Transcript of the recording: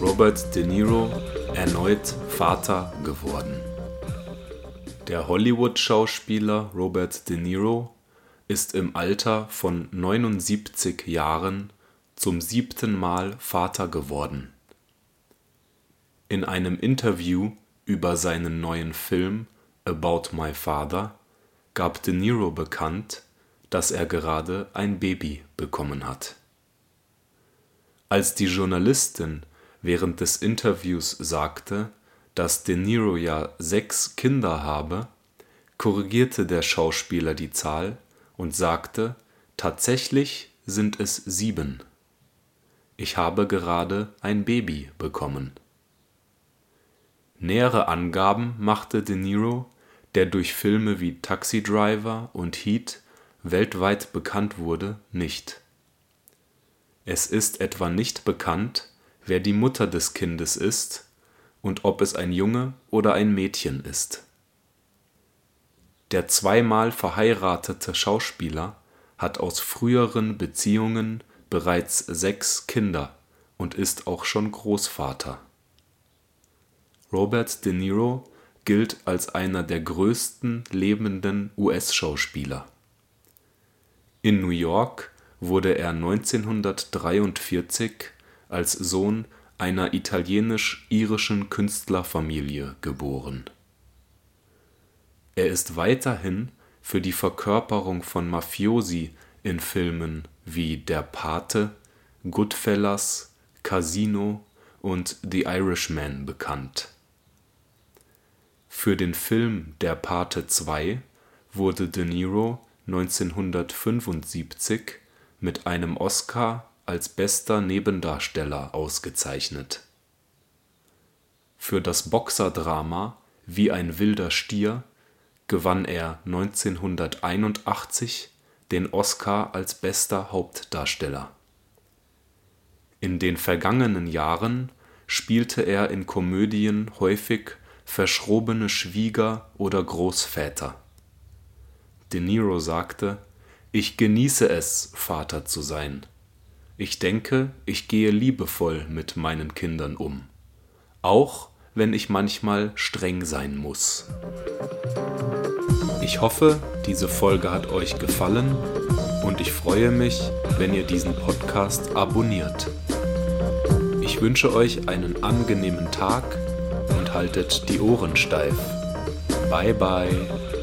Robert De Niro erneut Vater geworden. Der Hollywood-Schauspieler Robert De Niro ist im Alter von 79 Jahren zum siebten Mal Vater geworden. In einem Interview über seinen neuen Film About My Father gab De Niro bekannt, dass er gerade ein Baby bekommen hat. Als die Journalistin während des Interviews sagte, dass De Niro ja sechs Kinder habe, korrigierte der Schauspieler die Zahl und sagte, tatsächlich sind es sieben. Ich habe gerade ein Baby bekommen. Nähere Angaben machte De Niro, der durch Filme wie Taxi Driver und Heat weltweit bekannt wurde, nicht. Es ist etwa nicht bekannt, wer die Mutter des Kindes ist und ob es ein Junge oder ein Mädchen ist. Der zweimal verheiratete Schauspieler hat aus früheren Beziehungen bereits sechs Kinder und ist auch schon Großvater. Robert De Niro gilt als einer der größten lebenden US-Schauspieler. In New York wurde er 1943 als Sohn einer italienisch-irischen Künstlerfamilie geboren. Er ist weiterhin für die Verkörperung von Mafiosi in Filmen wie Der Pate, Goodfellas, Casino und The Irishman bekannt. Für den Film Der Pate 2 wurde De Niro 1975 mit einem Oscar als bester Nebendarsteller ausgezeichnet. Für das Boxerdrama Wie ein wilder Stier gewann er 1981 den Oscar als bester Hauptdarsteller. In den vergangenen Jahren spielte er in Komödien häufig verschrobene Schwieger oder Großväter. De Niro sagte ich genieße es, Vater zu sein. Ich denke, ich gehe liebevoll mit meinen Kindern um, auch wenn ich manchmal streng sein muss. Ich hoffe, diese Folge hat euch gefallen und ich freue mich, wenn ihr diesen Podcast abonniert. Ich wünsche euch einen angenehmen Tag und haltet die Ohren steif. Bye bye.